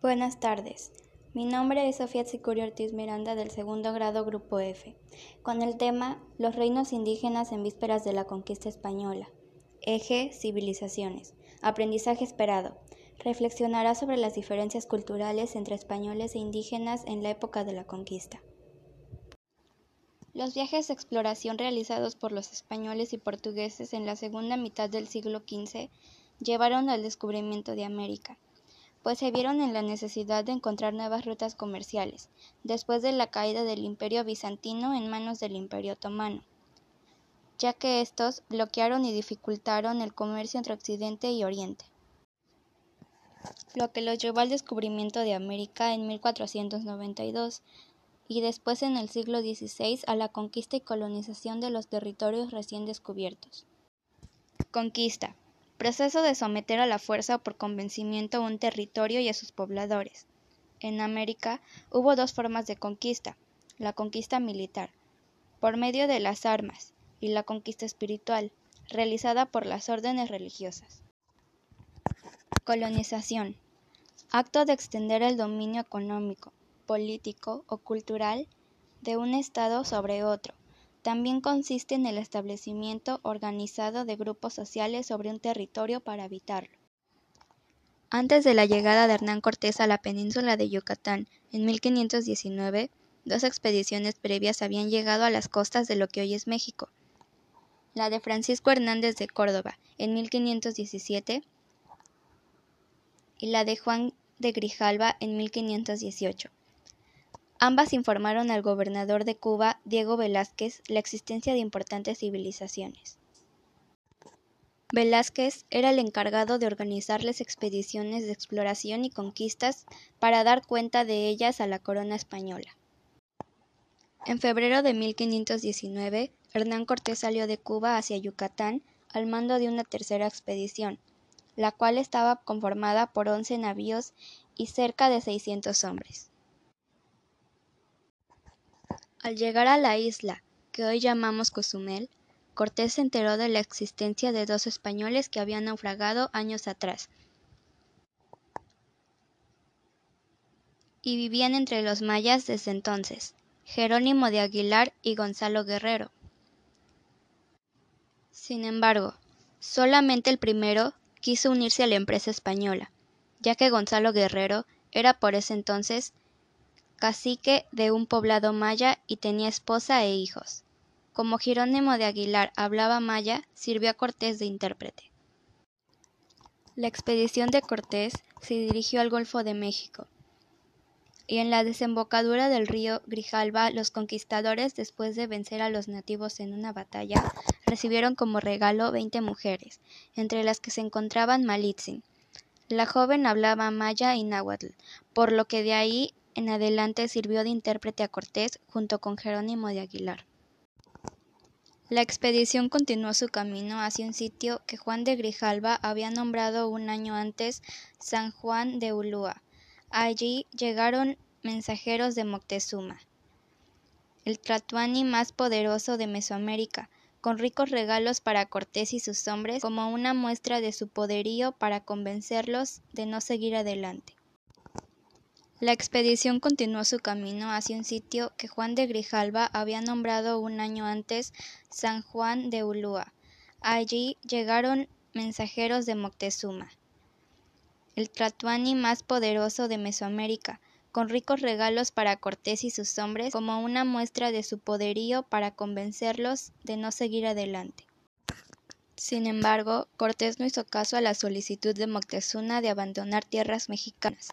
Buenas tardes. Mi nombre es Sofía Tsicurio Ortiz Miranda del segundo grado Grupo F, con el tema Los reinos indígenas en vísperas de la conquista española. Eje Civilizaciones. Aprendizaje esperado. Reflexionará sobre las diferencias culturales entre españoles e indígenas en la época de la conquista. Los viajes de exploración realizados por los españoles y portugueses en la segunda mitad del siglo XV llevaron al descubrimiento de América pues se vieron en la necesidad de encontrar nuevas rutas comerciales, después de la caída del Imperio bizantino en manos del Imperio otomano, ya que estos bloquearon y dificultaron el comercio entre Occidente y Oriente, lo que los llevó al descubrimiento de América en 1492 y después en el siglo XVI a la conquista y colonización de los territorios recién descubiertos. Conquista proceso de someter a la fuerza o por convencimiento un territorio y a sus pobladores. En América hubo dos formas de conquista, la conquista militar, por medio de las armas, y la conquista espiritual, realizada por las órdenes religiosas. Colonización. Acto de extender el dominio económico, político o cultural de un Estado sobre otro, también consiste en el establecimiento organizado de grupos sociales sobre un territorio para habitarlo. Antes de la llegada de Hernán Cortés a la península de Yucatán en 1519, dos expediciones previas habían llegado a las costas de lo que hoy es México. La de Francisco Hernández de Córdoba en 1517 y la de Juan de Grijalva en 1518. Ambas informaron al gobernador de Cuba, Diego Velázquez, la existencia de importantes civilizaciones. Velázquez era el encargado de organizar las expediciones de exploración y conquistas para dar cuenta de ellas a la corona española. En febrero de 1519, Hernán Cortés salió de Cuba hacia Yucatán al mando de una tercera expedición, la cual estaba conformada por once navíos y cerca de 600 hombres. Al llegar a la isla, que hoy llamamos Cozumel, Cortés se enteró de la existencia de dos españoles que habían naufragado años atrás y vivían entre los mayas desde entonces, Jerónimo de Aguilar y Gonzalo Guerrero. Sin embargo, solamente el primero quiso unirse a la empresa española, ya que Gonzalo Guerrero era por ese entonces cacique de un poblado maya y tenía esposa e hijos. Como Jerónimo de Aguilar hablaba maya, sirvió a Cortés de intérprete. La expedición de Cortés se dirigió al Golfo de México, y en la desembocadura del río Grijalva los conquistadores, después de vencer a los nativos en una batalla, recibieron como regalo veinte mujeres, entre las que se encontraban Malitzin. La joven hablaba maya y náhuatl, por lo que de ahí en adelante sirvió de intérprete a Cortés junto con Jerónimo de Aguilar. La expedición continuó su camino hacia un sitio que Juan de Grijalva había nombrado un año antes San Juan de Ulúa. Allí llegaron mensajeros de Moctezuma, el tratuani más poderoso de Mesoamérica, con ricos regalos para Cortés y sus hombres como una muestra de su poderío para convencerlos de no seguir adelante. La expedición continuó su camino hacia un sitio que Juan de Grijalva había nombrado un año antes San Juan de Ulúa. Allí llegaron mensajeros de Moctezuma, el tratuani más poderoso de Mesoamérica, con ricos regalos para Cortés y sus hombres como una muestra de su poderío para convencerlos de no seguir adelante. Sin embargo, Cortés no hizo caso a la solicitud de Moctezuma de abandonar tierras mexicanas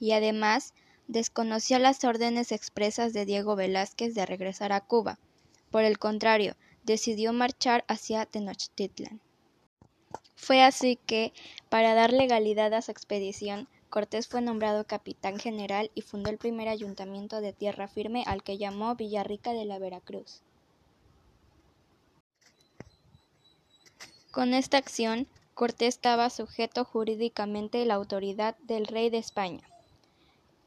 y además desconoció las órdenes expresas de Diego Velázquez de regresar a Cuba. Por el contrario, decidió marchar hacia Tenochtitlan. Fue así que, para dar legalidad a su expedición, Cortés fue nombrado capitán general y fundó el primer ayuntamiento de tierra firme al que llamó Villarrica de la Veracruz. Con esta acción, Cortés estaba sujeto jurídicamente la autoridad del rey de España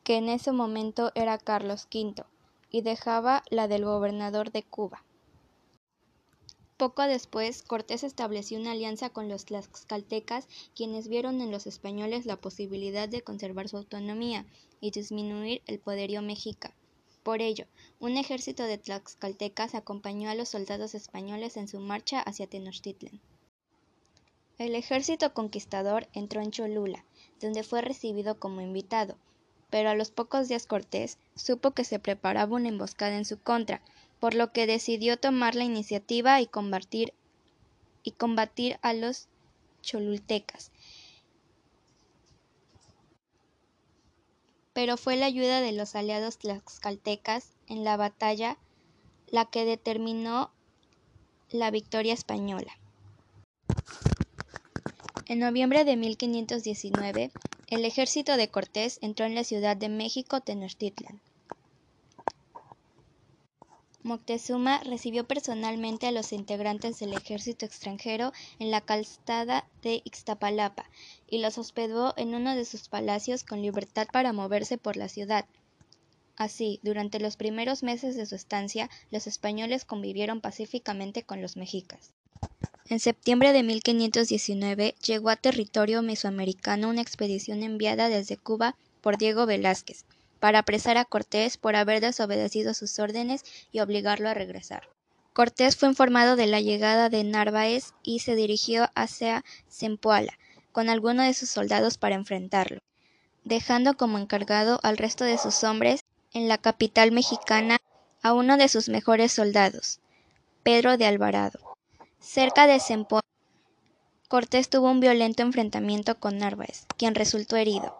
que en ese momento era Carlos V, y dejaba la del gobernador de Cuba. Poco después, Cortés estableció una alianza con los tlaxcaltecas, quienes vieron en los españoles la posibilidad de conservar su autonomía y disminuir el poderío mexica. Por ello, un ejército de tlaxcaltecas acompañó a los soldados españoles en su marcha hacia Tenochtitlan. El ejército conquistador entró en Cholula, donde fue recibido como invitado, pero a los pocos días Cortés supo que se preparaba una emboscada en su contra, por lo que decidió tomar la iniciativa y combatir, a los cholultecas. Pero fue la ayuda de los aliados tlaxcaltecas en la batalla la que determinó la victoria española. En noviembre de 1519, el ejército de Cortés entró en la ciudad de México Tenochtitlan. Moctezuma recibió personalmente a los integrantes del ejército extranjero en la calzada de Ixtapalapa y los hospedó en uno de sus palacios con libertad para moverse por la ciudad. Así, durante los primeros meses de su estancia, los españoles convivieron pacíficamente con los mexicas. En septiembre de 1519 llegó a territorio mesoamericano una expedición enviada desde Cuba por Diego Velázquez, para apresar a Cortés por haber desobedecido sus órdenes y obligarlo a regresar. Cortés fue informado de la llegada de Narváez y se dirigió hacia Zempoala con algunos de sus soldados para enfrentarlo, dejando como encargado al resto de sus hombres en la capital mexicana a uno de sus mejores soldados, Pedro de Alvarado. Cerca de Zempoala, Cortés tuvo un violento enfrentamiento con Narváez, quien resultó herido.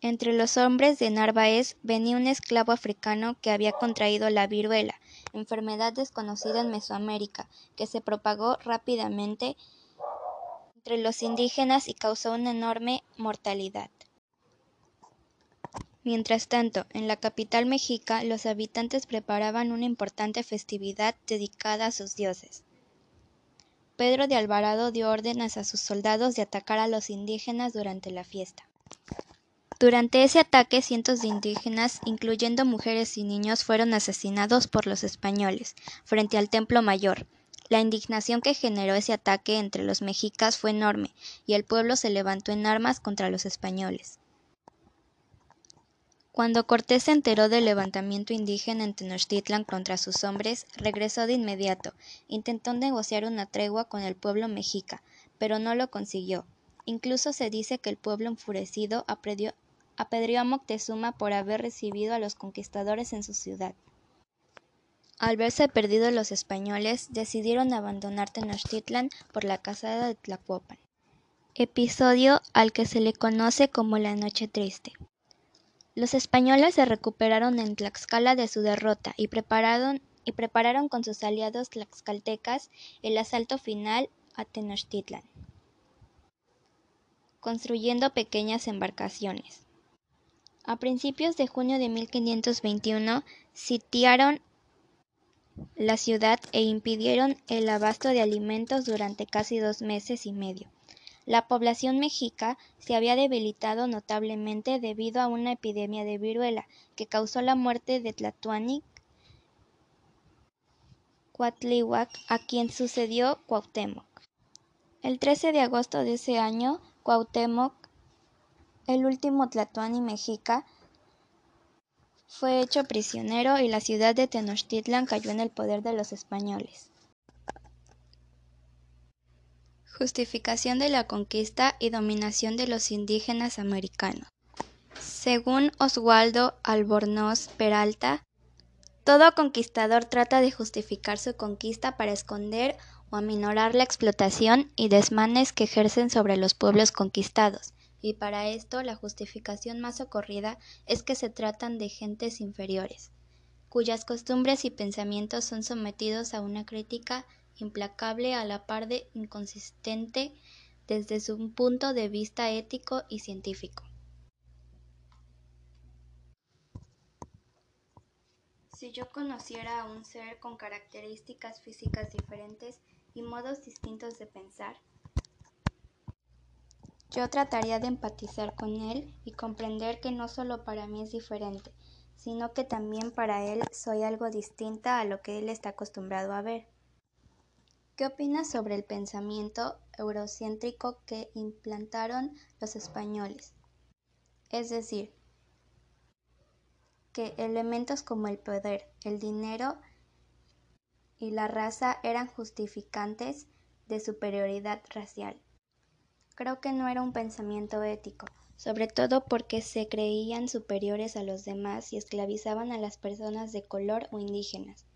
Entre los hombres de Narváez venía un esclavo africano que había contraído la viruela, enfermedad desconocida en Mesoamérica, que se propagó rápidamente entre los indígenas y causó una enorme mortalidad. Mientras tanto, en la capital mexica, los habitantes preparaban una importante festividad dedicada a sus dioses. Pedro de Alvarado dio órdenes a sus soldados de atacar a los indígenas durante la fiesta. Durante ese ataque cientos de indígenas, incluyendo mujeres y niños, fueron asesinados por los españoles, frente al Templo Mayor. La indignación que generó ese ataque entre los mexicas fue enorme, y el pueblo se levantó en armas contra los españoles. Cuando Cortés se enteró del levantamiento indígena en Tenochtitlan contra sus hombres, regresó de inmediato. Intentó negociar una tregua con el pueblo mexica, pero no lo consiguió. Incluso se dice que el pueblo enfurecido aprendió apedreó a Moctezuma por haber recibido a los conquistadores en su ciudad. Al verse perdidos los españoles, decidieron abandonar Tenochtitlan por la casada de Tlacopan, episodio al que se le conoce como la Noche Triste. Los españoles se recuperaron en Tlaxcala de su derrota y prepararon, y prepararon con sus aliados tlaxcaltecas el asalto final a Tenochtitlan, construyendo pequeñas embarcaciones. A principios de junio de 1521 sitiaron la ciudad e impidieron el abasto de alimentos durante casi dos meses y medio. La población mexica se había debilitado notablemente debido a una epidemia de viruela que causó la muerte de Tlatuani Cuatlihuac, a quien sucedió Cuauhtémoc. El 13 de agosto de ese año, Cuauhtémoc el último Tlatoani mexica fue hecho prisionero y la ciudad de Tenochtitlan cayó en el poder de los españoles. Justificación de la conquista y dominación de los indígenas americanos. Según Oswaldo Albornoz Peralta, todo conquistador trata de justificar su conquista para esconder o aminorar la explotación y desmanes que ejercen sobre los pueblos conquistados, y para esto la justificación más ocurrida es que se tratan de gentes inferiores, cuyas costumbres y pensamientos son sometidos a una crítica implacable a la par de inconsistente desde su punto de vista ético y científico. Si yo conociera a un ser con características físicas diferentes y modos distintos de pensar, yo trataría de empatizar con él y comprender que no solo para mí es diferente, sino que también para él soy algo distinta a lo que él está acostumbrado a ver. ¿Qué opinas sobre el pensamiento eurocéntrico que implantaron los españoles? Es decir, que elementos como el poder, el dinero y la raza eran justificantes de superioridad racial. Creo que no era un pensamiento ético, sobre todo porque se creían superiores a los demás y esclavizaban a las personas de color o indígenas.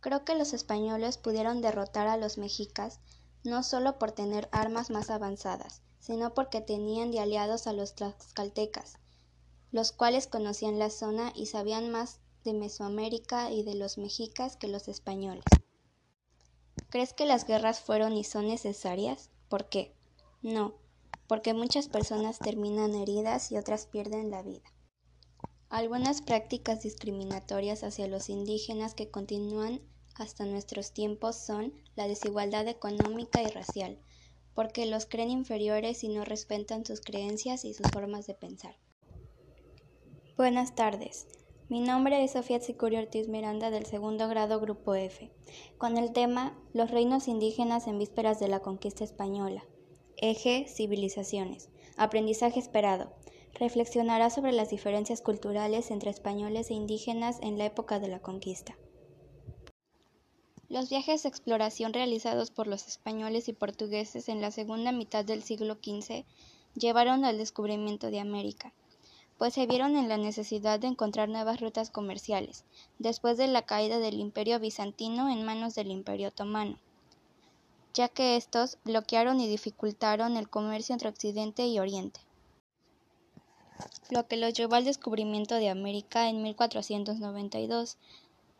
Creo que los españoles pudieron derrotar a los mexicas no solo por tener armas más avanzadas, sino porque tenían de aliados a los tlaxcaltecas, los cuales conocían la zona y sabían más de Mesoamérica y de los mexicas que los españoles. ¿Crees que las guerras fueron y son necesarias? ¿Por qué? No, porque muchas personas terminan heridas y otras pierden la vida. Algunas prácticas discriminatorias hacia los indígenas que continúan hasta nuestros tiempos son la desigualdad económica y racial, porque los creen inferiores y no respetan sus creencias y sus formas de pensar. Buenas tardes. Mi nombre es Sofía Tsicuri Ortiz Miranda del segundo grado Grupo F, con el tema Los reinos indígenas en vísperas de la conquista española. Eje Civilizaciones. Aprendizaje esperado. Reflexionará sobre las diferencias culturales entre españoles e indígenas en la época de la conquista. Los viajes de exploración realizados por los españoles y portugueses en la segunda mitad del siglo XV llevaron al descubrimiento de América, pues se vieron en la necesidad de encontrar nuevas rutas comerciales, después de la caída del imperio bizantino en manos del imperio otomano ya que estos bloquearon y dificultaron el comercio entre Occidente y Oriente, lo que los llevó al descubrimiento de América en 1492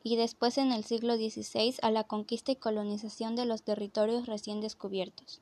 y después en el siglo XVI a la conquista y colonización de los territorios recién descubiertos.